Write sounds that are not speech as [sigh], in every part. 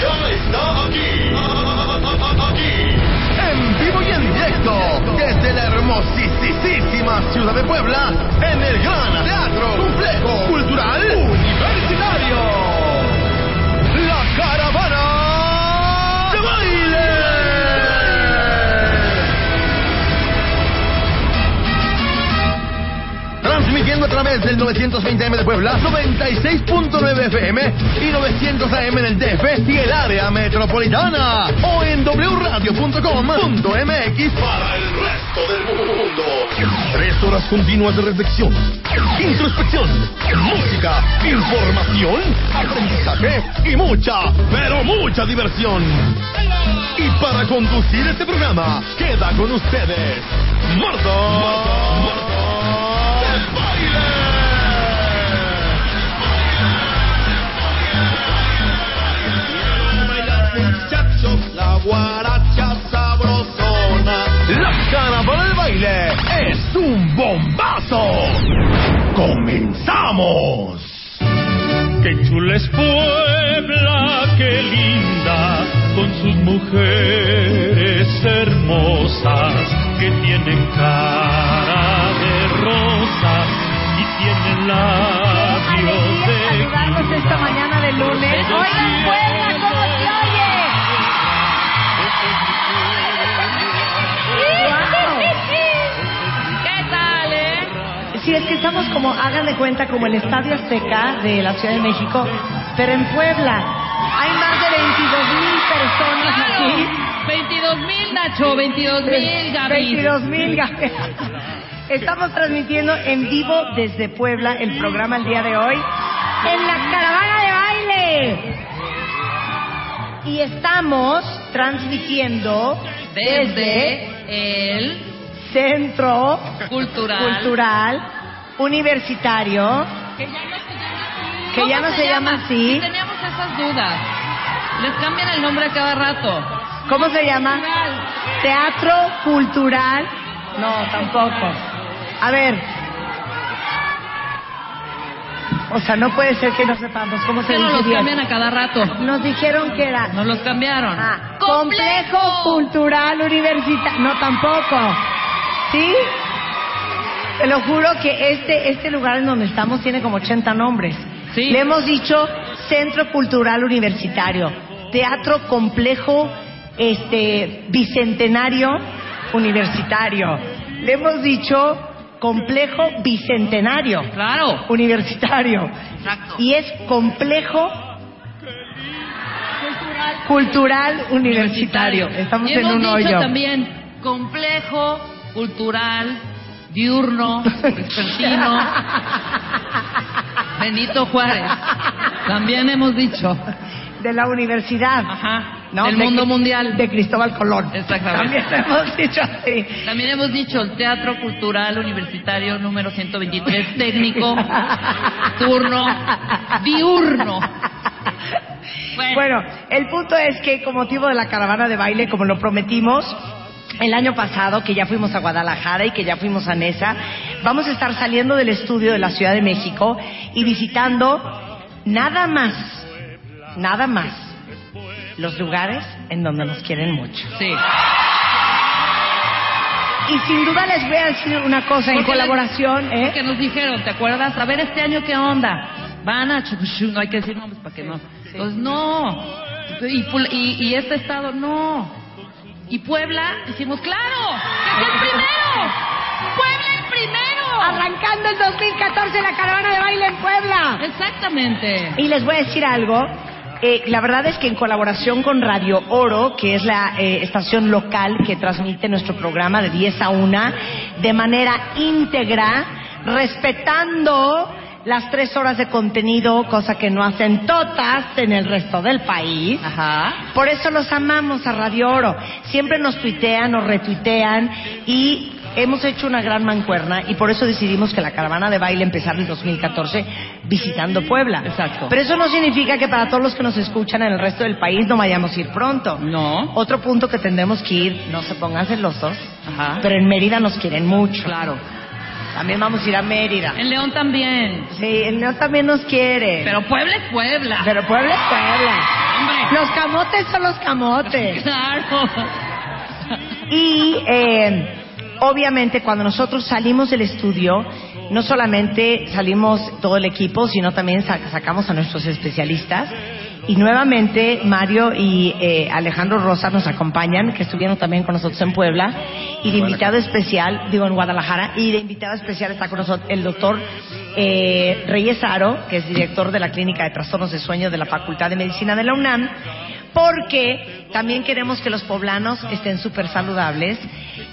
Ya está aquí, aquí, en vivo y en directo, desde la hermosísima ciudad de Puebla, en el Gran Teatro Complejo Cultural Transmitiendo a través del 920M de Puebla, 96.9 FM y 900 AM en el DF y el área metropolitana. O en wradio.com.mx para el resto del mundo. Tres horas continuas de reflexión, introspección, música, información, aprendizaje y mucha, pero mucha diversión. Y para conducir este programa, queda con ustedes Marta, Marta, del guaracha sabrosona. La caravana del baile es un bombazo. ¡Comenzamos! Qué chula es Puebla, qué linda, con sus mujeres hermosas que tienen cara de rosas y tienen labios de saludarnos esta mañana de lunes. Oigan, Puebla, ¿cómo es que estamos como, hagan de cuenta, como el Estadio Azteca de la Ciudad de México, pero en Puebla. Hay más de 22 mil personas aquí. 22 mil, Nacho, 22 mil, Gaby. 22 mil, Gaby. Estamos transmitiendo en vivo desde Puebla el programa el día de hoy en la caravana de baile. Y estamos transmitiendo Desde el Centro Cultural. Cultural Universitario, Que ya no se llama así. que ya ¿Cómo no se llama así. Sí, teníamos esas dudas. Les cambian el nombre a cada rato. ¿Cómo se llama? Teatro Cultural. No, tampoco. A ver. O sea, no puede ser que no sepamos cómo se Que no dice los bien. cambian a cada rato. Nos dijeron que era Nos los cambiaron. Ah, Complejo Cultural Universitario. No, tampoco. ¿Sí? Te lo juro que este, este lugar en donde estamos tiene como 80 nombres. Sí. Le hemos dicho Centro Cultural Universitario, Teatro Complejo este, Bicentenario Universitario. Le hemos dicho Complejo Bicentenario Claro. Universitario. Exacto. Y es Complejo Cultural Universitario. Estamos Y en hemos un dicho hoyo. también complejo, cultural, diurno, [laughs] vespertino, Benito Juárez. También hemos dicho. De la universidad. Ajá. ¿no? Del De- mundo mundial. De Cristóbal Colón. Exactamente. También [laughs] hemos dicho así. También hemos dicho el Teatro Cultural Universitario número 123, técnico, turno, diurno. Bueno, Bueno, el punto es que con motivo de la caravana de baile, como lo prometimos el año pasado, que ya fuimos a Guadalajara y que ya fuimos a Nesa, vamos a estar saliendo del estudio de la Ciudad de México y visitando nada más, nada más, los lugares en donde nos quieren mucho. sí. Y sin duda les voy a decir una cosa en colaboración, ¿eh? Que nos dijeron, ¿te acuerdas? A ver, este año qué onda. Van a Chucushu, no hay que decir nombres para que no. Pues no. Y, y, y este estado, no. Y Puebla, decimos, claro, que es el primero. Puebla el primero. Arrancando el 2014 la caravana de baile en Puebla. Exactamente. Y les voy a decir algo. eh, la verdad es que en colaboración con Radio Oro, que es la eh, estación local que transmite nuestro programa de 10 a 1, de manera íntegra, respetando las tres horas de contenido, cosa que no hacen todas en el resto del país. Ajá. Por eso los amamos a Radio Oro. Siempre nos tuitean, nos retuitean y hemos hecho una gran mancuerna y por eso decidimos que la caravana de baile empezara en 2014 visitando Puebla. Exacto. Pero eso no significa que para todos los que nos escuchan en el resto del país no vayamos a ir pronto. No. Otro punto que tendremos que ir, no se pongan celosos, Ajá. pero en Mérida nos quieren mucho. Claro. También vamos a ir a Mérida. En León también. Sí, el León también nos quiere. Pero Puebla es Puebla. Pero Puebla es Puebla. Hombre. Los camotes son los camotes. [laughs] Claro. Y eh, obviamente cuando nosotros salimos del estudio, no solamente salimos todo el equipo, sino también sa- sacamos a nuestros especialistas. Y nuevamente Mario y eh, Alejandro Rosa nos acompañan, que estuvieron también con nosotros en Puebla. Y de invitado especial, digo en Guadalajara, y de invitado especial está con nosotros el doctor eh, Reyes que es director de la Clínica de Trastornos de Sueño de la Facultad de Medicina de la UNAM, porque también queremos que los poblanos estén súper saludables.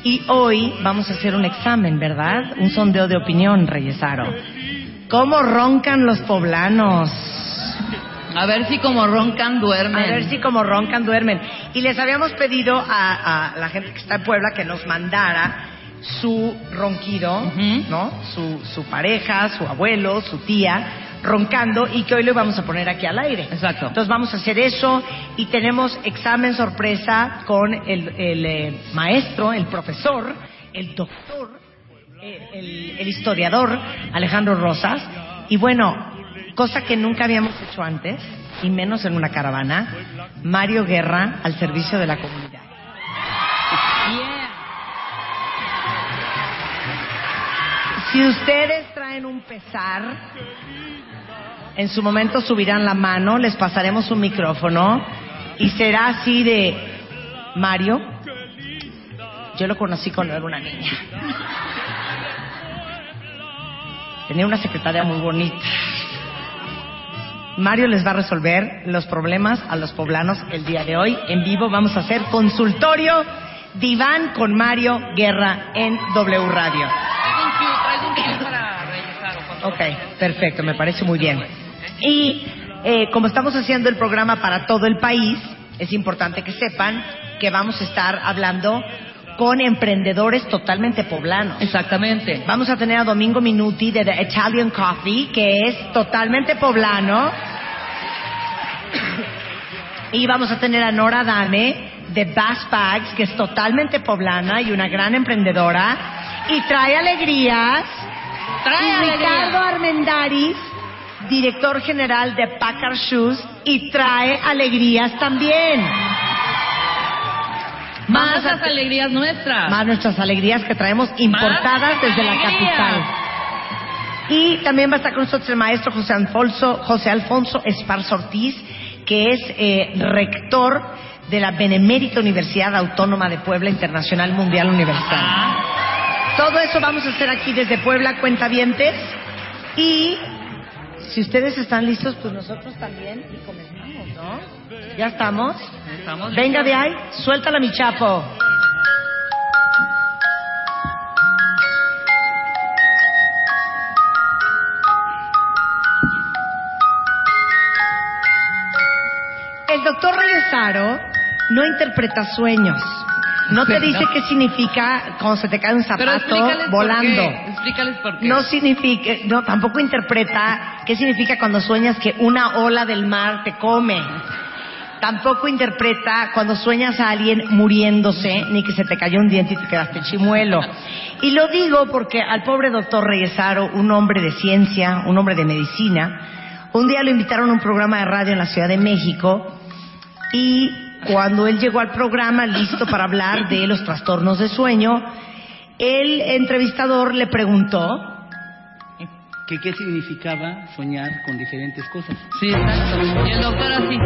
Y hoy vamos a hacer un examen, ¿verdad? Un sondeo de opinión, Reyes Aro. ¿Cómo roncan los poblanos? A ver si como roncan duermen. A ver si como roncan duermen. Y les habíamos pedido a, a la gente que está en Puebla que nos mandara su ronquido. ¿no? Su, su pareja, su abuelo, su tía, roncando y que hoy lo vamos a poner aquí al aire. Exacto. Entonces vamos a hacer eso y tenemos examen sorpresa con el, el, eh, maestro, el profesor, el doctor, el, el historiador Alejandro Rosas. Y bueno, cosa que nunca habíamos hecho antes, y menos en una caravana, Mario Guerra al servicio de la comunidad. Si ustedes traen un pesar, en su momento subirán la mano, les pasaremos un micrófono y será así de Mario. Yo lo conocí cuando era una niña. Tenía una secretaria muy bonita. Mario les va a resolver los problemas a los poblanos el día de hoy. En vivo vamos a hacer consultorio diván con Mario Guerra en W Radio. Ok, perfecto, me parece muy bien. Y eh, como estamos haciendo el programa para todo el país, es importante que sepan que vamos a estar hablando con emprendedores totalmente poblanos. Exactamente. Vamos a tener a Domingo Minuti de The Italian Coffee, que es totalmente poblano. Y vamos a tener a Nora Dame de Bass Bags, que es totalmente poblana y una gran emprendedora. Y trae alegrías. Trae y alegrías. Ricardo Armendaris, director general de Packard Shoes, y trae alegrías también. Más las alegrías nuestras. más nuestras alegrías que traemos importadas desde la capital. Y también va a estar con nosotros el maestro José Alfonso, José Alfonso Esparza Ortiz, que es eh, rector de la Benemérita Universidad Autónoma de Puebla Internacional Mundial Universal. Todo eso vamos a hacer aquí desde Puebla, cuentavientes. Y si ustedes están listos, pues nosotros también. Y comenzamos, ¿no? ¿Ya estamos? estamos Venga de ahí, suéltala mi chapo. El doctor Reyesaro no interpreta sueños. No te dice qué significa cuando se te cae un zapato volando. por qué. Explícales por qué. No significa, no, tampoco interpreta qué significa cuando sueñas que una ola del mar te come. Tampoco interpreta cuando sueñas a alguien muriéndose, ni que se te cayó un diente y te quedaste chimuelo. Y lo digo porque al pobre doctor Reyesaro, un hombre de ciencia, un hombre de medicina, un día lo invitaron a un programa de radio en la Ciudad de México y cuando él llegó al programa listo para hablar de los trastornos de sueño, el entrevistador le preguntó que qué significaba soñar con diferentes cosas. Sí, exacto. Y el doctor así.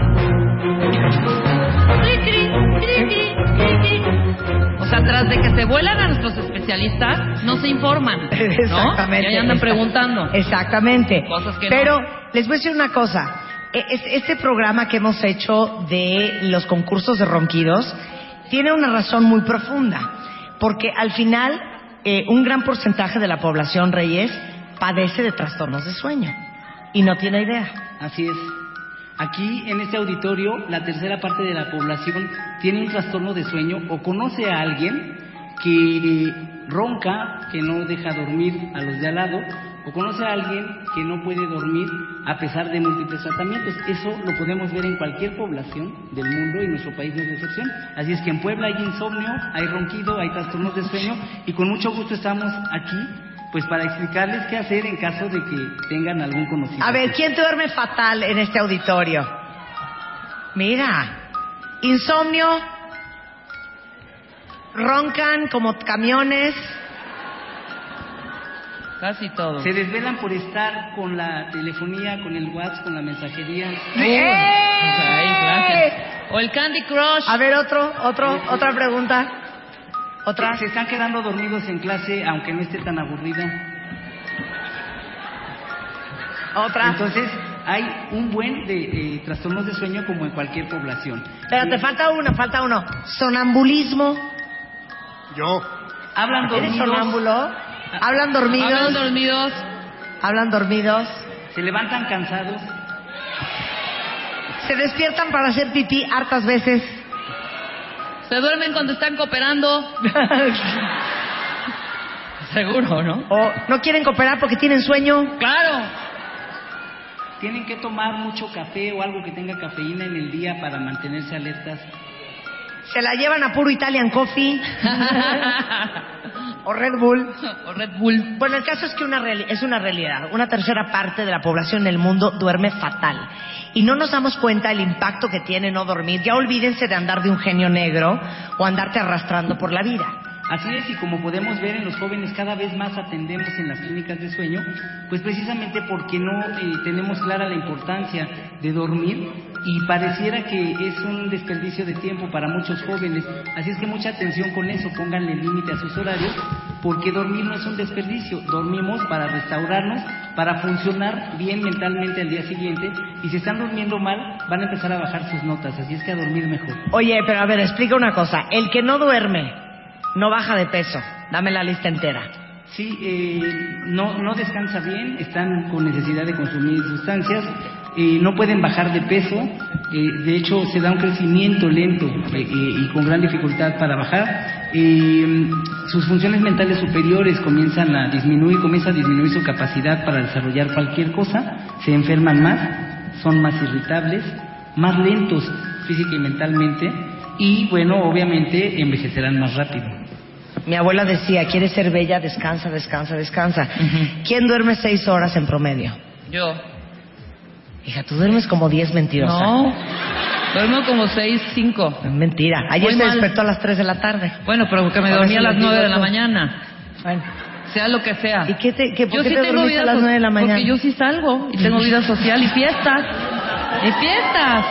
O sea, tras de que se vuelan a nuestros especialistas, no se informan. ¿no? [laughs] Exactamente. Y ahí andan preguntando. Exactamente. Cosas que no. Pero les voy a decir una cosa. E- es- Este programa que hemos hecho de los concursos de ronquidos tiene una razón muy profunda. Porque al final, eh, un gran porcentaje de la población, Reyes, padece de trastornos de sueño y no tiene idea. Así es. Aquí en este auditorio, la tercera parte de la población tiene un trastorno de sueño o conoce a alguien que ronca, que no deja dormir a los de al lado, o conoce a alguien que no puede dormir a pesar de múltiples tratamientos. Eso lo podemos ver en cualquier población del mundo y nuestro país no es excepción. Así es que en Puebla hay insomnio, hay ronquido, hay trastornos de sueño y con mucho gusto estamos aquí pues para explicarles qué hacer en caso de que tengan algún conocimiento. A ver, ¿quién duerme fatal en este auditorio? Mira, insomnio, roncan como camiones. Casi todo. Se desvelan por estar con la telefonía, con el WhatsApp, con la mensajería. Gracias. O el Candy Crush. A ver, otro, otro, otra pregunta. Otra. Se están quedando dormidos en clase aunque no esté tan aburrida. Otra. Entonces, hay un buen de eh, trastornos de sueño como en cualquier población. Pero te falta uno, falta uno. Sonambulismo. Yo. Hablan ¿Eres dormidos, sonámbulo? ¿Hablan dormidos? Hablan dormidos. ¿Hablan dormidos? se levantan cansados. ¿Se despiertan para hacer pipí hartas veces? Se duermen cuando están cooperando. [laughs] Seguro, ¿no? ¿O no quieren cooperar porque tienen sueño? Claro. Tienen que tomar mucho café o algo que tenga cafeína en el día para mantenerse alertas. ¿Se la llevan a puro Italian Coffee? [laughs] ¿O Red Bull? [laughs] o Red Bull. Bueno, el caso es que una reali- es una realidad. Una tercera parte de la población del mundo duerme fatal. Y no nos damos cuenta del impacto que tiene no dormir. Ya olvídense de andar de un genio negro o andarte arrastrando por la vida. Así es, y como podemos ver en los jóvenes, cada vez más atendemos en las clínicas de sueño, pues precisamente porque no eh, tenemos clara la importancia de dormir y pareciera que es un desperdicio de tiempo para muchos jóvenes. Así es que mucha atención con eso, pónganle límite a sus horarios, porque dormir no es un desperdicio, dormimos para restaurarnos, para funcionar bien mentalmente al día siguiente, y si están durmiendo mal, van a empezar a bajar sus notas, así es que a dormir mejor. Oye, pero a ver, explica una cosa. El que no duerme no baja de peso. Dame la lista entera. Sí, eh, no, no descansa bien, están con necesidad de consumir sustancias, eh, no pueden bajar de peso, eh, de hecho se da un crecimiento lento eh, eh, y con gran dificultad para bajar. Eh, sus funciones mentales superiores comienzan a disminuir, comienza a disminuir su capacidad para desarrollar cualquier cosa, se enferman más, son más irritables, más lentos física y mentalmente y bueno, obviamente envejecerán más rápido. Mi abuela decía, ¿quieres ser bella? Descansa, descansa, descansa. ¿Quién duerme seis horas en promedio? Yo. Hija, tú duermes como diez mentirosa. No. Duermo como seis, cinco. Es mentira. Ayer Muy se mal. despertó a las tres de la tarde. Bueno, pero porque me Ahora dormí a las nueve de la mañana. Bueno. Sea lo que sea. ¿Y qué te, qué, por yo qué sí te tengo dormiste vida a las nueve de la mañana? Porque yo sí salgo y tengo vida social y fiestas. Y fiestas.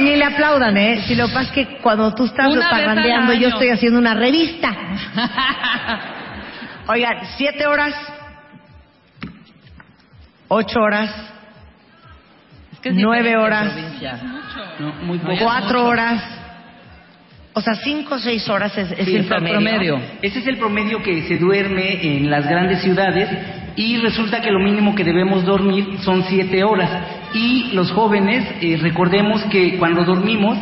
Ni le aplaudan, ¿eh? Si lo que pasa es que cuando tú estás Una parrandeando, yo estoy haciendo una revista. [laughs] Oigan, siete horas, ocho horas, Es que es Nueve horas. No, muy poco. cuatro mucho. horas. O sea, cinco o seis horas es, es Sí, el es el promedio. promedio. Ese es el promedio que se duerme en las grandes ciudades y resulta que lo mínimo que debemos dormir son siete horas. Y los jóvenes, eh, recordemos que cuando dormimos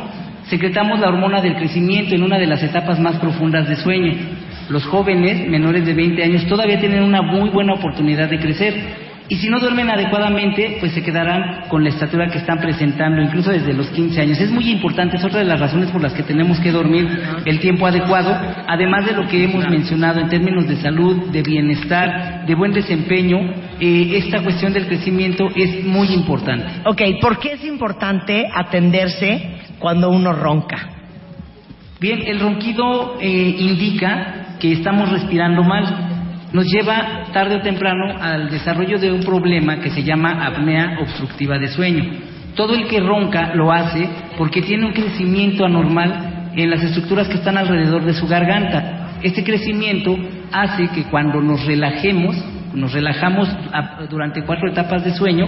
secretamos la hormona del crecimiento en una de las etapas más profundas de sueño. Los jóvenes menores de 20 años todavía tienen una muy buena oportunidad de crecer. Y si no duermen adecuadamente, pues se quedarán con la estatura que están presentando, incluso desde los 15 años. Es muy importante, es otra de las razones por las que tenemos que dormir el tiempo adecuado, además de lo que hemos mencionado en términos de salud, de bienestar, de buen desempeño, eh, esta cuestión del crecimiento es muy importante. Ok, ¿por qué es importante atenderse cuando uno ronca? Bien, el ronquido eh, indica que estamos respirando mal. Nos lleva tarde o temprano al desarrollo de un problema que se llama apnea obstructiva de sueño. Todo el que ronca lo hace porque tiene un crecimiento anormal en las estructuras que están alrededor de su garganta. Este crecimiento hace que cuando nos relajemos, nos relajamos a- durante cuatro etapas de sueño,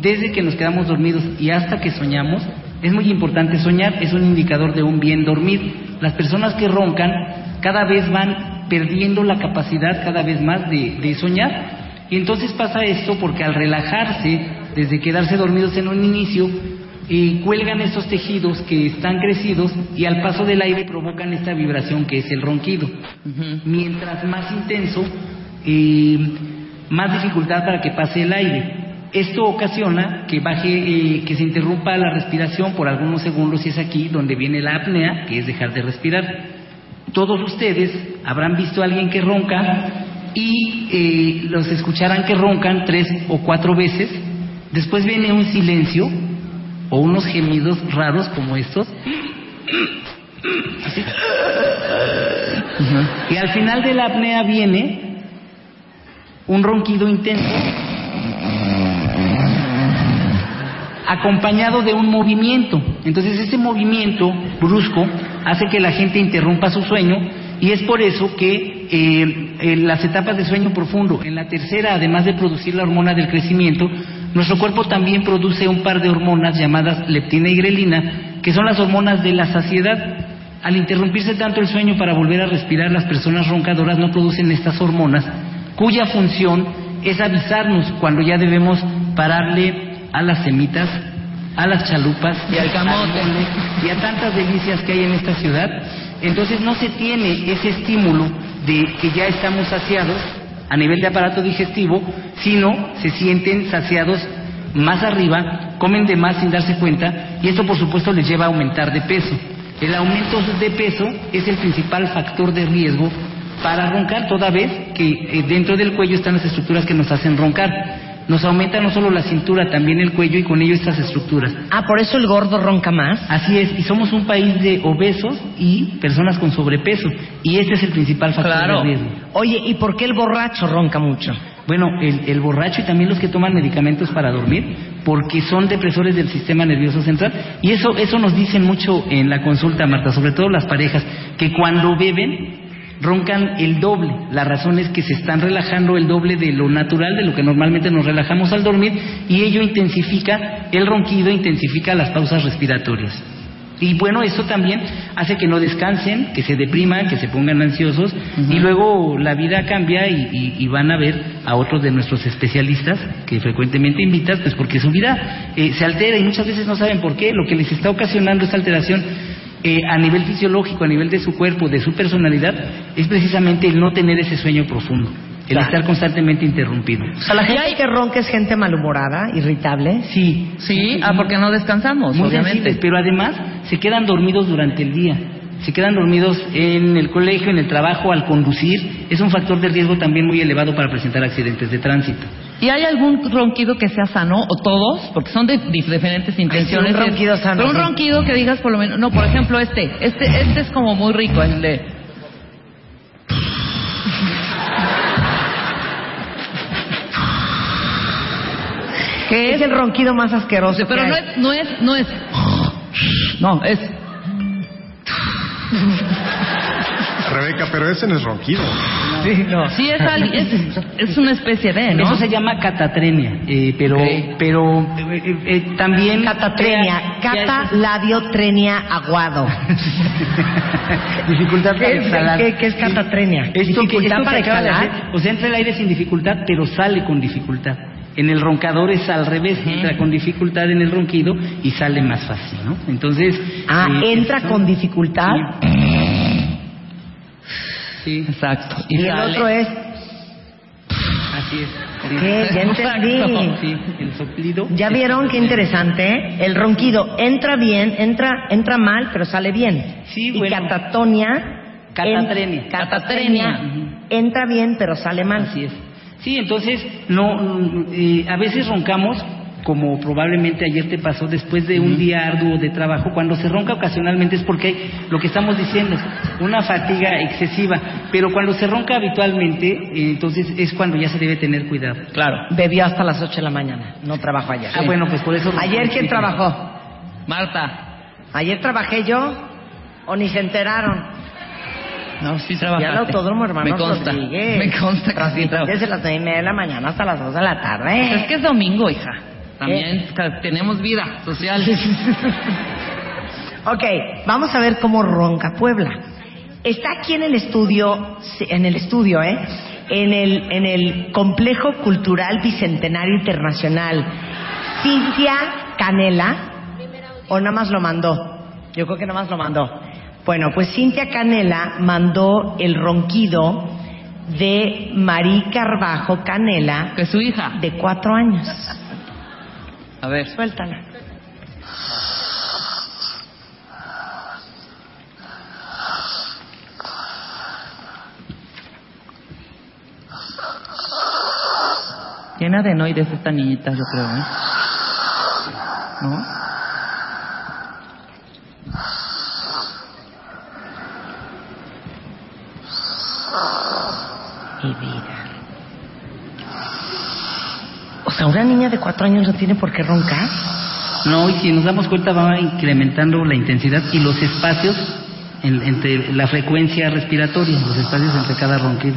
desde que nos quedamos dormidos y hasta que soñamos, es muy importante soñar, es un indicador de un bien dormir. Las personas que roncan cada vez van perdiendo la capacidad cada vez más de, de soñar. Y entonces pasa esto porque al relajarse, desde quedarse dormidos en un inicio, eh, cuelgan estos tejidos que están crecidos y al paso del aire provocan esta vibración que es el ronquido. Mientras más intenso, eh, más dificultad para que pase el aire. Esto ocasiona que baje, eh, que se interrumpa la respiración por algunos segundos y es aquí donde viene la apnea, que es dejar de respirar. Todos ustedes habrán visto a alguien que ronca y eh, los escucharán que roncan tres o cuatro veces. Después viene un silencio o unos gemidos raros como estos. [coughs] Y al final de la apnea viene un ronquido intenso acompañado de un movimiento. Entonces ese movimiento brusco hace que la gente interrumpa su sueño y es por eso que eh, en las etapas de sueño profundo, en la tercera, además de producir la hormona del crecimiento, nuestro cuerpo también produce un par de hormonas llamadas leptina y grelina, que son las hormonas de la saciedad. Al interrumpirse tanto el sueño para volver a respirar, las personas roncadoras no producen estas hormonas, cuya función es avisarnos cuando ya debemos pararle a las semitas, a las chalupas Y al camote. y a tantas delicias que hay en esta ciudad. Entonces no se tiene ese estímulo de que ya estamos saciados a nivel de aparato digestivo, sino se sienten saciados más arriba, comen de más sin darse cuenta y esto por supuesto les lleva a aumentar de peso. El aumento de peso es el principal factor de riesgo para roncar, toda vez que eh, dentro del cuello están las estructuras que nos hacen roncar. Nos aumenta no solo la cintura, también el cuello y con ello estas estructuras. Ah, por eso el gordo ronca más. Así es, y somos un país de obesos y personas con sobrepeso, y este es el principal factor Claro. de riesgo. Oye, ¿y por qué el borracho ronca mucho? Bueno, el, el borracho y también los que toman medicamentos para dormir, porque son depresores del sistema nervioso central, y eso, eso nos dicen mucho en la consulta, Marta, sobre todo las parejas, que cuando beben roncan el doble. La razón es que se están relajando el doble de lo natural, de lo que normalmente nos relajamos al dormir, y ello intensifica el ronquido, intensifica las pausas respiratorias. Y bueno, eso también hace que no descansen, que se depriman, que se pongan ansiosos y luego la vida cambia y, y- y van a ver a otros de nuestros especialistas que frecuentemente invitas, pues porque su vida eh, se altera y muchas veces no saben por qué. Lo que les está ocasionando esta alteración eh, a nivel fisiológico, a nivel de su cuerpo, de su personalidad, es precisamente el no tener ese sueño profundo, el Claro. estar constantemente interrumpido. O sea, la gente que ronca es gente malhumorada, irritable. Sí, Sí, ah, porque no descansamos, muy obviamente. sensibles, pero además se quedan dormidos durante el día. Se quedan dormidos en el colegio, en el trabajo, al conducir. Es un factor de riesgo también muy elevado para presentar accidentes de tránsito. ¿Y hay algún ronquido que sea sano o todos? Porque son de dif- diferentes intenciones. un ronquido sano, Pero un ronquido que digas por lo menos, no, por ejemplo este, este, este es como muy rico, el de. Que es el ronquido más asqueroso. Pero que no hay. es, no es, no es. No, es. Rebeca, pero ese no es ronquido. Sí, no. Sí, es, al- es, es una especie de, ¿no? Eso se llama catatremia, eh, pero, pero eh, eh, eh, también... Catatrenia, crea- cata labiotrenia aguado. [laughs] dificultad para ¿Qué es, exhalar. qué- qué es catatrenia? Esto ¿Dificultad esto para exhalar? hacer, o sea, entra el aire sin dificultad, pero sale con dificultad. En el roncador es al revés, entra con dificultad en el ronquido y sale más fácil, ¿no? Entonces... Ah, eh, entra esto- con dificultad. Sí, Exacto. Y el otro es. así es. Sí. ¿Qué? Ya [laughs] entendí. Sí, el soplido. ¿Ya vieron qué interesante? El ronquido entra bien, entra, entra mal, pero sale bien. Sí, y bueno. catatonia. Catatrenia. en- catatrenia. Entra bien, pero sale mal. Así es. Sí, entonces, no, mm, eh, a veces roncamos, como probablemente ayer te pasó, después de un día arduo de trabajo, cuando se ronca ocasionalmente es porque hay lo que estamos diciendo, una fatiga excesiva, pero cuando se ronca habitualmente, eh, entonces es cuando ya se debe tener cuidado. Claro. Bebió hasta las 8 de la mañana. No trabajo ayer. Ah, bueno, pues por eso... ¿Ayer quién trabajó? Marta. ¿Ayer trabajé yo? ¿O ni se enteraron? No, sí Ya trabajaste. el autódromo, hermano Me consta. Rodríguez. Me consta que sí. Desde las nueve y media de la mañana hasta las 2 de la tarde. Pues es que es domingo, hija. También Eh. tenemos vida social. [laughs] Ok, vamos a ver cómo ronca Puebla. Está aquí en el estudio, en el estudio, ¿eh? En el, en el Complejo Cultural Bicentenario Internacional. Cintia Canela, o nada más lo mandó. Yo creo que nada más lo mandó. Bueno, pues Cintia Canela mandó el ronquido de Marí Carbajo Canela, Que su hija. de cuatro años. A ver. Suéltala. Tiene adenoides esta niñita, yo creo, ¿eh? ¿No vida. O sea, una niña de cuatro años no tiene por qué roncar. No, y si nos damos cuenta va incrementando la intensidad y los espacios en- entre la frecuencia respiratoria, los espacios entre cada ronquido.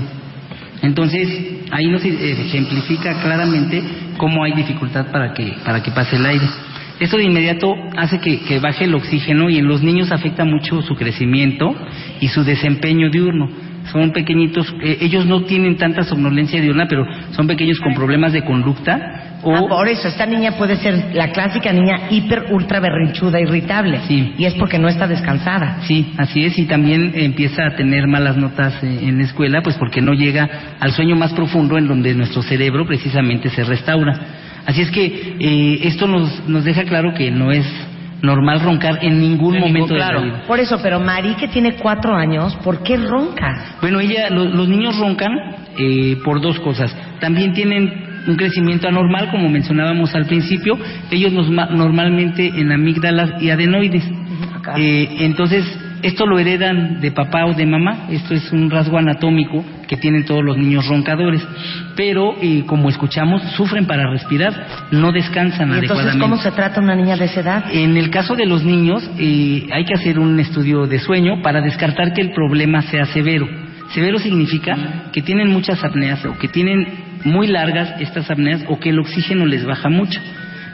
Entonces, ahí nos eh, ejemplifica claramente cómo hay dificultad para que, para que pase el aire. Esto de inmediato hace que, que baje el oxígeno y en los niños afecta mucho su crecimiento y su desempeño diurno. Son pequeñitos, eh, ellos no tienen tanta somnolencia diurna, pero son pequeños con problemas de conducta o Ah, por eso, esta niña puede ser la clásica niña hiper, ultra berrinchuda, irritable. Sí. Y es porque no está descansada. Sí, así es, y también empieza a tener malas notas eh, en la escuela, pues porque no llega al sueño más profundo en donde nuestro cerebro precisamente se restaura. Así es que eh, esto nos, nos deja claro que no es normal roncar en ningún En ningún- momento de claro. la vida. Por eso, pero Mari, que tiene cuatro años, ¿por qué ronca? Bueno, ella, lo- los niños roncan eh, por dos cosas. También tienen un crecimiento anormal, como mencionábamos al principio. Ellos nos- normalmente en amígdalas y adenoides. Eh, entonces, esto lo heredan de papá o de mamá. Esto es un rasgo anatómico que tienen todos los niños roncadores. Pero, eh, como escuchamos, sufren para respirar, no descansan ¿Y entonces adecuadamente. cómo se trata una niña de esa edad? En el caso de los niños, eh, hay que hacer un estudio de sueño para descartar que el problema sea severo. Severo significa que tienen muchas apneas o que tienen muy largas estas apneas o que el oxígeno les baja mucho.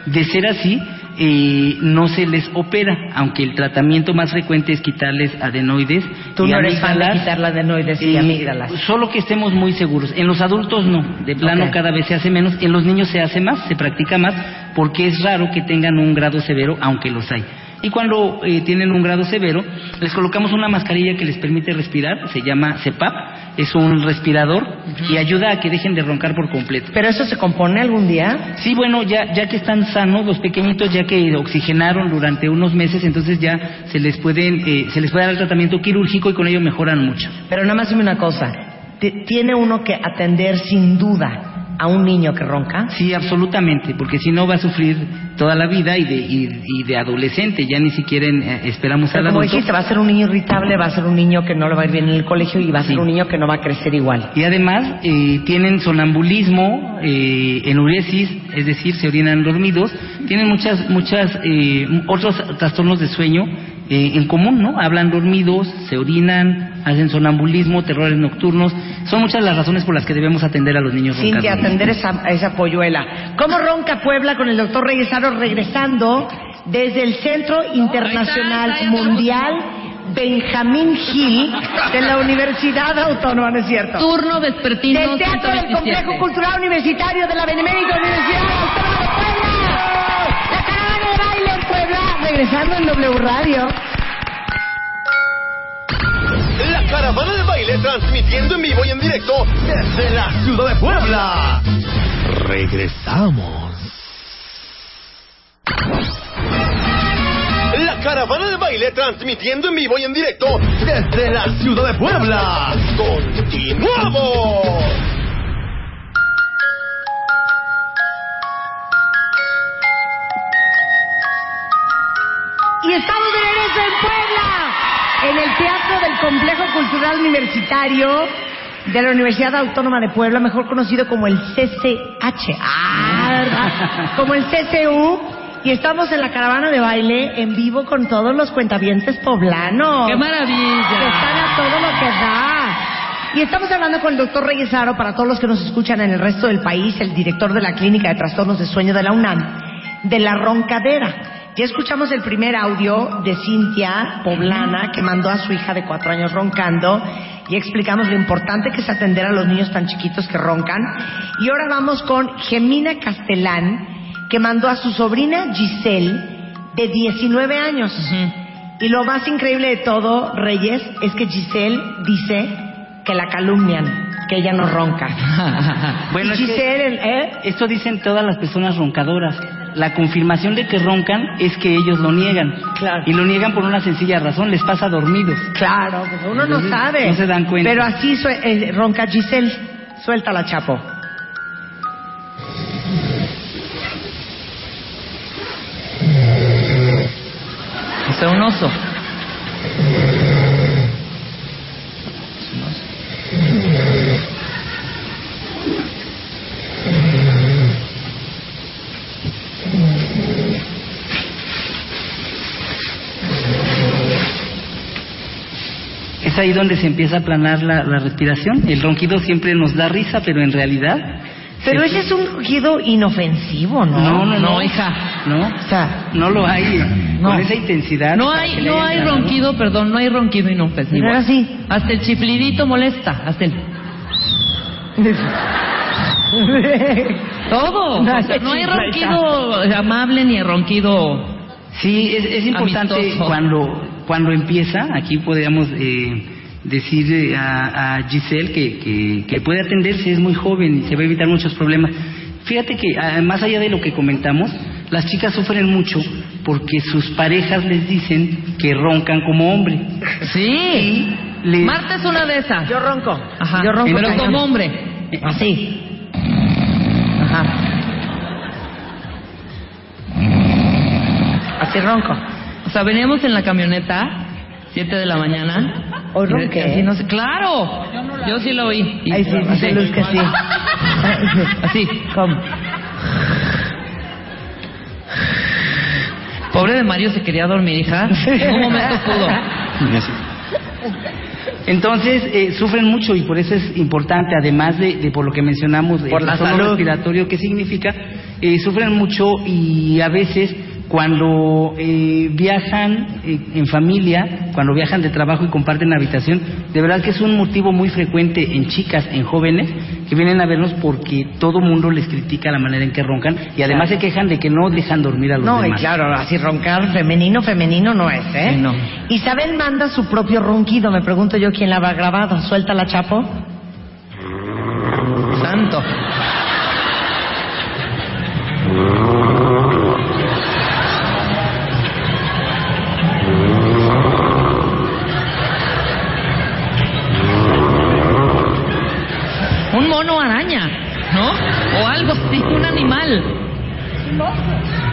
De ser así, eh, no se les opera, aunque el tratamiento más frecuente es quitarles adenoides. Tú y no eres fan de amígdalas. quitar la adenoides y Eh, amígdalas. Solo que estemos muy seguros. En los adultos no, de plano cada vez se hace menos. En los niños se hace más, se practica más, porque es raro que tengan un grado severo, aunque los hay. Y cuando eh, tienen un grado severo, les colocamos una mascarilla que les permite respirar, se llama CEPAP, es un respirador y ayuda a que dejen de roncar por completo. ¿Pero eso se compone algún día? Sí, bueno, ya, ya que están sanos los pequeñitos, ya que oxigenaron durante unos meses, entonces ya se les pueden, eh, se les puede dar el tratamiento quirúrgico y con ello mejoran mucho. Pero nada más dime una cosa. ¿Tiene uno que atender sin duda a un niño que ronca? Sí, absolutamente, porque si no va a sufrir toda la vida y de, y, y de adolescente, ya ni siquiera en- eh, esperamos Pero al como adulto. dijiste, va a ser un niño irritable, va a ser un niño que no le va a ir bien en el colegio y va a ser un niño que no va a crecer igual. Y además eh, tienen sonambulismo, eh, enuresis, es decir, se orinan dormidos, tienen muchas, muchas eh, otros trastornos de sueño eh, en común, ¿no? Hablan dormidos, se orinan, hacen sonambulismo, terrores nocturnos. Son muchas las razones por las que debemos atender a los niños Cintia, roncadores. atender esa, esa polluela. ¿Cómo ronca Puebla con el doctor Reyesaro regresando desde el Centro Internacional. Mundial Benjamín Gil de la Universidad Autónoma, ¿no es cierto? Turno vespertino del Teatro del 127. Complejo Cultural Universitario de la Benemérita Universidad Autónoma regresando en W Radio. La caravana de baile transmitiendo en vivo y en directo desde la ciudad de Puebla. Regresamos. La caravana de baile transmitiendo en vivo y en directo desde la ciudad de Puebla. ¡Continuamos! Y estamos de regreso en Puebla, en el Teatro del Complejo Cultural Universitario de la Universidad Autónoma de Puebla, mejor conocido como el CCH. Ah. [laughs] Como el CCU. Y estamos en la caravana de baile en vivo con todos los cuentavientes poblanos. ¡Qué que maravilla! están a todo lo que da. Y estamos hablando con el doctor Reyesaro, para todos los que nos escuchan en el resto del país, el director de la Clínica de Trastornos de Sueño de la UNAM, de la roncadera. Ya escuchamos el primer audio de Cintia Poblana que mandó a su hija de cuatro años roncando y explicamos lo importante que es atender a los niños tan chiquitos que roncan. Y ahora vamos con Gemina Castellán que mandó a su sobrina Giselle de 19 años. Y lo más increíble de todo, Reyes, es que Giselle dice que la calumnian, que ella no ronca. [laughs] Bueno, Y es que- Giselle, ¿eh? Esto dicen todas las personas roncadoras. La confirmación de que roncan es que ellos lo niegan. Claro. Y lo niegan por una sencilla razón, les pasa dormidos. Claro, pues uno no sabe. no se dan cuenta. Pero así eh, ronca Giselle. Suéltala, Chapo. O sea, un oso. Es ahí donde se empieza a aplanar la, la respiración. El ronquido siempre nos da risa, pero en realidad... Pero se- ese es un rugido inofensivo, ¿no? No, no, no. No, hija. No, O sea, no lo hay. No. Con esa intensidad. No hay, no hay ronquido, perdón, no hay ronquido inofensivo. Era así. Hasta el chiflidito molesta, hasta el... [laughs] Todo. No, O sea, no hay ronquido amable ni ronquido... Sí, es, es importante Amistoso. cuando, cuando empieza, aquí podríamos eh, decir eh, a, a Giselle que, que, que puede atenderse, es muy joven y se va a evitar muchos problemas. Fíjate que ah, más allá de lo que comentamos, las chicas sufren mucho porque sus parejas les dicen que roncan como hombre. Sí. Le- Marta es una de esas. yo ronco. Ajá. Yo ronco Pero cañón. como hombre. Así. Ajá. Así ronco. O sea, veníamos en la camioneta, 7 de la mañana. ¿O y ronqué? así no sé- ¡Claro! Yo sí lo oí. Y- Ay, sí, dice Luz que sí. [laughs] Así. ¿Cómo? Pobre de Mario se quería dormir, hija. En un momento pudo. Entonces, eh, sufren mucho y por eso es importante, además de, de por lo que mencionamos, Por el la salud. respiratorio, ¿qué significa? Eh, sufren mucho y a veces cuando eh, viajan eh, en familia, cuando viajan de trabajo y comparten habitación, de verdad que es un motivo muy frecuente en chicas, en jóvenes, que vienen a vernos porque todo mundo les critica la manera en que roncan y además se quejan de que no dejan dormir a los No, y demás. claro, así roncar femenino, femenino no es, ¿eh? Sí, no. Isabel manda su propio ronquido. Me pregunto yo quién la habrá grabado. Suéltala, Chapo. Santo.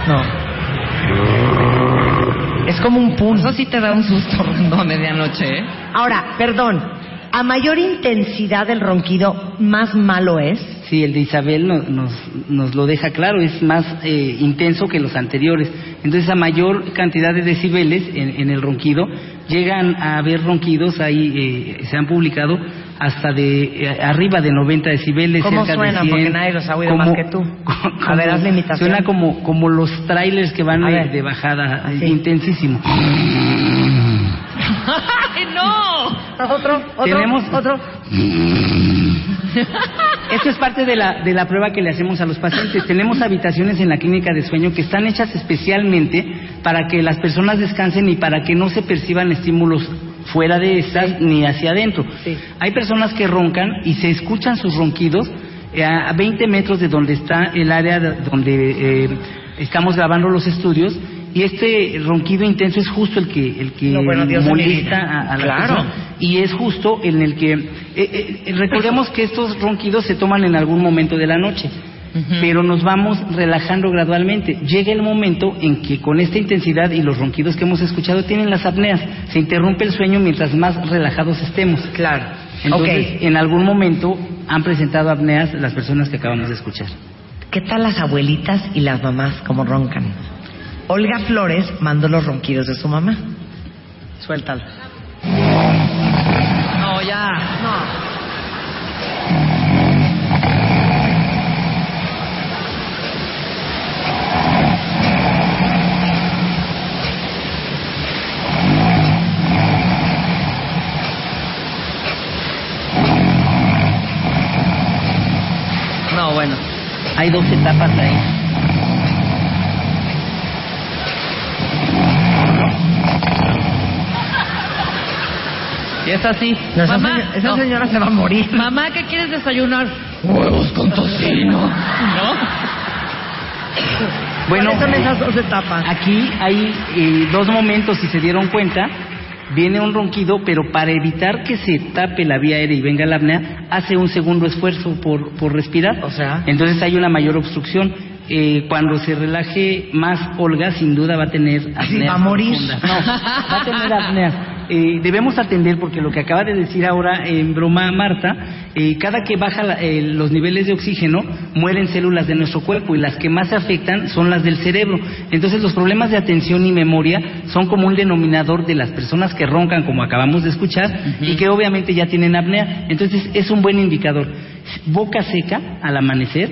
No. Es como un pun. Eso sí te da un susto [laughs] a medianoche, ¿eh? Ahora, perdón. A mayor intensidad del ronquido, más malo es. Sí, el de Isabel no- nos, nos lo deja claro, es más eh, intenso que los anteriores. Entonces, a mayor cantidad de decibeles en, en el ronquido, llegan a haber ronquidos, ahí eh, se han publicado, hasta de eh, arriba de 90 decibeles. ¿Cómo cerca suena? de 100. Porque nadie los ha oído más que tú. [laughs] A ver, haz la imitación. Suena como, como los trailers que van A de, ver. de bajada, Así. intensísimo. ¡Ay, no! Otro, otro, Tenemos- otro. [laughs] Esto es parte de la, de la prueba que le hacemos a los pacientes. Tenemos habitaciones en la clínica de sueño que están hechas especialmente para que las personas descansen y para que no se perciban estímulos fuera de estas ni hacia adentro. Sí. Hay personas que roncan y se escuchan sus ronquidos eh, a 20 metros de donde está el área de- donde eh, estamos grabando los estudios y este ronquido intenso es justo el que el que No, bueno, molesta a la Claro. persona y es justo en el que eh, eh, recordemos que estos ronquidos se toman en algún momento de la noche pero nos vamos relajando gradualmente llega el momento en que con esta intensidad y los ronquidos que hemos escuchado tienen las apneas se interrumpe el sueño mientras más relajados estemos Claro. entonces ok. en algún momento han presentado apneas las personas que acabamos de escuchar ¿Qué tal las abuelitas y las mamás como roncan? Olga Flores mandó los ronquidos de su mamá. Suéltalo. No, ya. No. Hay dos etapas ahí. Es así. No, esa, Mamá, esa no. señora se va a morir. Mamá, ¿qué quieres desayunar? Huevos con tocino. ¿No? Bueno, ¿Cuáles son esas dos etapas? Aquí hay eh, dos momentos, si se dieron cuenta, viene un ronquido, pero para evitar que se tape la vía aérea y venga la apnea, hace un segundo esfuerzo por, por respirar. O sea. Entonces hay una mayor obstrucción. Eh, cuando se relaje más Olga, sin duda va a tener apnea. Sí, va a morir. No, va a tener apnea. Eh, debemos atender porque lo que acaba de decir ahora en broma Marta, eh, cada que baja la- eh, los niveles de oxígeno mueren células de nuestro cuerpo y las que más se afectan son las del cerebro. Entonces los problemas de atención y memoria son como un denominador de las personas que roncan, como acabamos de escuchar, y que obviamente ya tienen apnea. Entonces es un buen indicador. Boca seca al amanecer,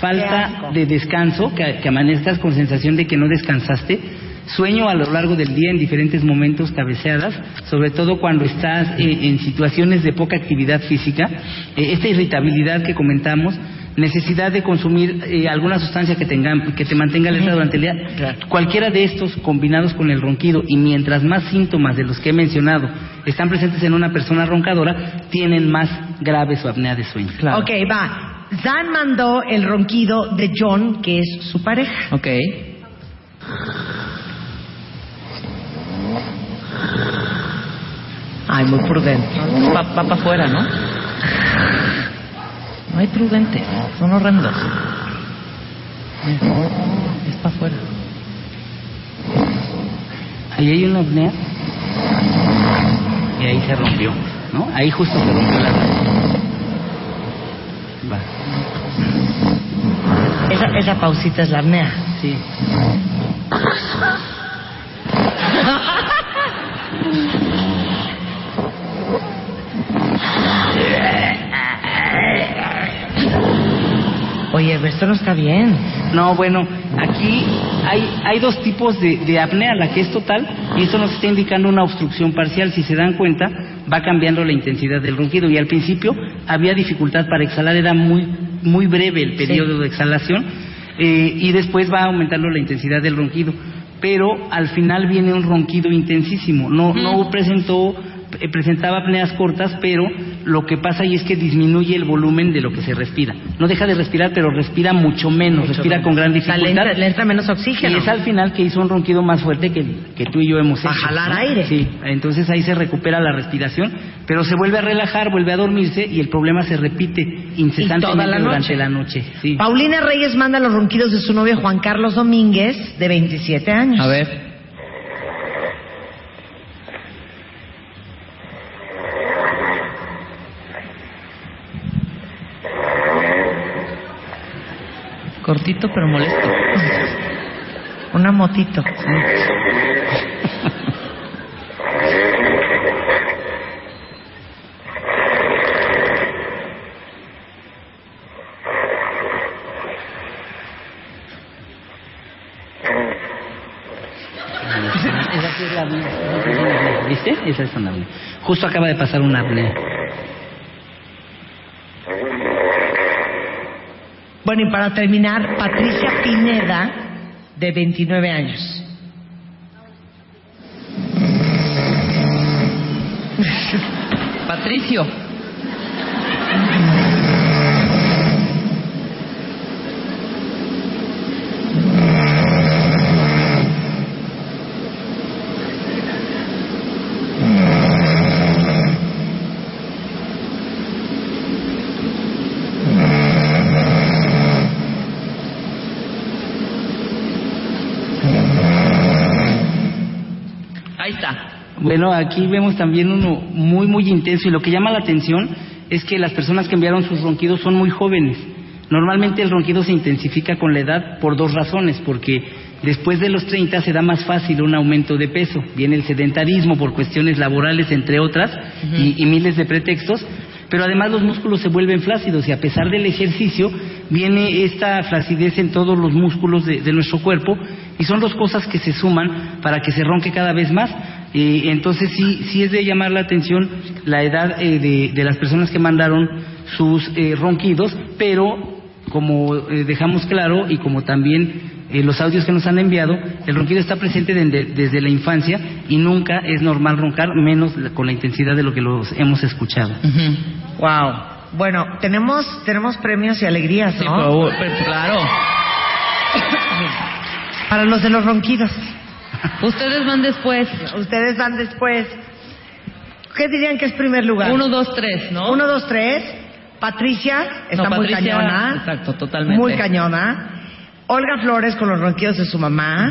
falta de descanso, que, que amanezcas con sensación de que no descansaste, sueño a lo largo del día en diferentes momentos, cabeceadas, sobre todo cuando estás eh, en situaciones de poca actividad física, eh, esta irritabilidad que comentamos, necesidad de consumir eh, alguna sustancia que, tenga, que te mantenga alerta durante el día, cualquiera de estos combinados con el ronquido y mientras más síntomas de los que he mencionado están presentes en una persona roncadora, tienen más grave su apnea de sueño. Ok, va. Zan mandó el ronquido de John, que es su pareja. Ok. Ay, muy prudente. Va, va para afuera, ¿no? No hay prudentes, son horrendos. Es para afuera. Ahí hay una apnea y ahí se rompió, ¿no? Ahí justo se rompió la Va, Esa, esa pausita es la apnea. sí. Pero esto no está bien. No, bueno, aquí hay, hay dos tipos de, de apnea, la que es total, y esto nos está indicando una obstrucción parcial. Si se dan cuenta, va cambiando la intensidad del ronquido. Y al principio había dificultad para exhalar, era muy, muy breve el periodo de exhalación, eh, y después va aumentando la intensidad del ronquido. Pero al final viene un ronquido intensísimo. No, no presentó presentaba apneas cortas, pero lo que pasa ahí es que disminuye el volumen de lo que se respira. No deja de respirar, pero respira mucho menos, respira con gran le dificultad. entra, le entra menos oxígeno. Y es al final que hizo un ronquido más fuerte que, que tú y yo hemos hecho. A jalar ¿no? aire. Sí, entonces ahí se recupera la respiración, pero se vuelve a relajar, vuelve a dormirse y el problema se repite incesantemente la durante noche. la noche. Sí. Paulina Reyes manda los ronquidos de su novio Juan Carlos Domínguez, de 27 años. A ver. Cortito pero molesto. Una motito. ¿Viste? Esa es una. Justo acaba de pasar una apnea. Bueno, y para terminar, Patricia Pineda, de 29 años. Patricio. Ahí está. Bueno, aquí vemos también uno muy, muy intenso y lo que llama la atención es que las personas que enviaron sus ronquidos son muy jóvenes. Normalmente el ronquido se intensifica con la edad por dos razones, porque después de los 30 se da más fácil un aumento de peso, viene el sedentarismo por cuestiones laborales, entre otras, y, y miles de pretextos, pero además los músculos se vuelven flácidos y a pesar del ejercicio viene esta flacidez en todos los músculos de, de nuestro cuerpo y son dos cosas que se suman para que se ronque cada vez más. Eh, entonces sí, sí es de llamar la atención la edad eh, de, de las personas que mandaron sus eh, ronquidos, pero como eh, dejamos claro y como también eh, los audios que nos han enviado, el ronquido está presente de- desde la infancia y nunca es normal roncar, menos la- con la intensidad de lo que los hemos escuchado. Wow. Bueno, tenemos tenemos premios y alegrías, Sí, ¿no? pero- pero- claro. [coughs] Para los de los ronquidos. Ustedes van después. Ustedes van después. ¿Qué dirían que es primer lugar? Uno, dos, tres, ¿no? Uno, dos, tres. Patricia está No, muy cañona. Exacto, totalmente. Muy cañona. Olga Flores con los ronquidos de su mamá.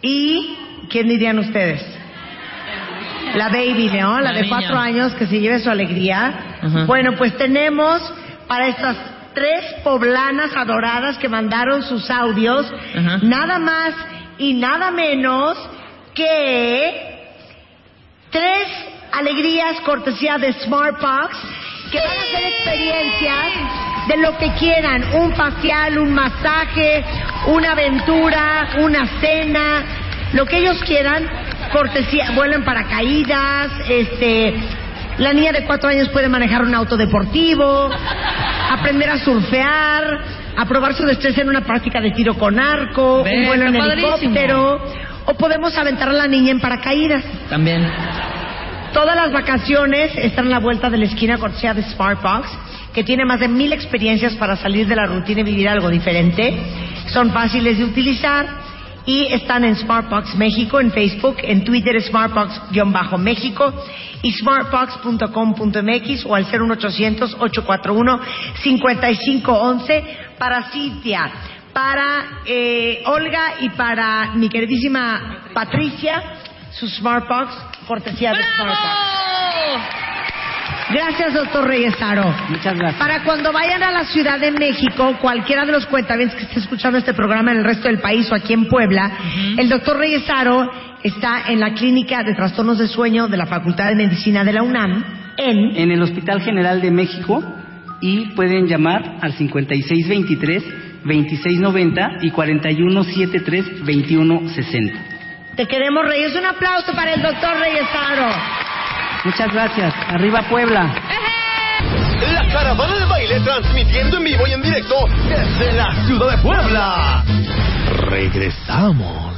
¿Y quién dirían ustedes? La baby, ¿no? La, La de niña. cuatro años que se lleve su alegría. Bueno, pues tenemos para estas tres poblanas adoradas que mandaron sus audios, Ajá. nada más y nada menos que tres alegrías cortesía de Smartbox que van a hacer experiencias de lo que quieran, un facial, un masaje, una aventura, una cena, lo que ellos quieran, cortesía, vuelo en paracaídas, este, la niña de cuatro años puede manejar un auto deportivo, aprender a surfear, a probar su destreza en una práctica de tiro con arco, un vuelo en helicóptero, o podemos aventar a la niña en paracaídas. También. Todas las vacaciones están a la vuelta de la esquina cortesía de Smartbox, que tiene más de mil experiencias para salir de la rutina y vivir algo diferente. Son fáciles de utilizar y están en Smartbox México, en Facebook, en Twitter Smartbox-México y smartbox.com.mx o al 01800-841-5511 para Cintia, para eh, Olga y para mi queridísima Patricia, su Smartbox, cortesía de Smartbox. Gracias, doctor Reyesaro. Muchas gracias. Para cuando vayan a la Ciudad de México, cualquiera de los cuentavientes que esté escuchando este programa en el resto del país o aquí en Puebla, el doctor Reyesaro está en la Clínica de Trastornos de Sueño de la Facultad de Medicina de la UNAM en... En el Hospital General de México y pueden llamar al 5623-2690 y 4173-2160. Te queremos, Reyes. Un aplauso para el doctor Reyesaro. Muchas gracias. Arriba Puebla. La caravana de baile transmitiendo en vivo y en directo desde la ciudad de Puebla. Regresamos.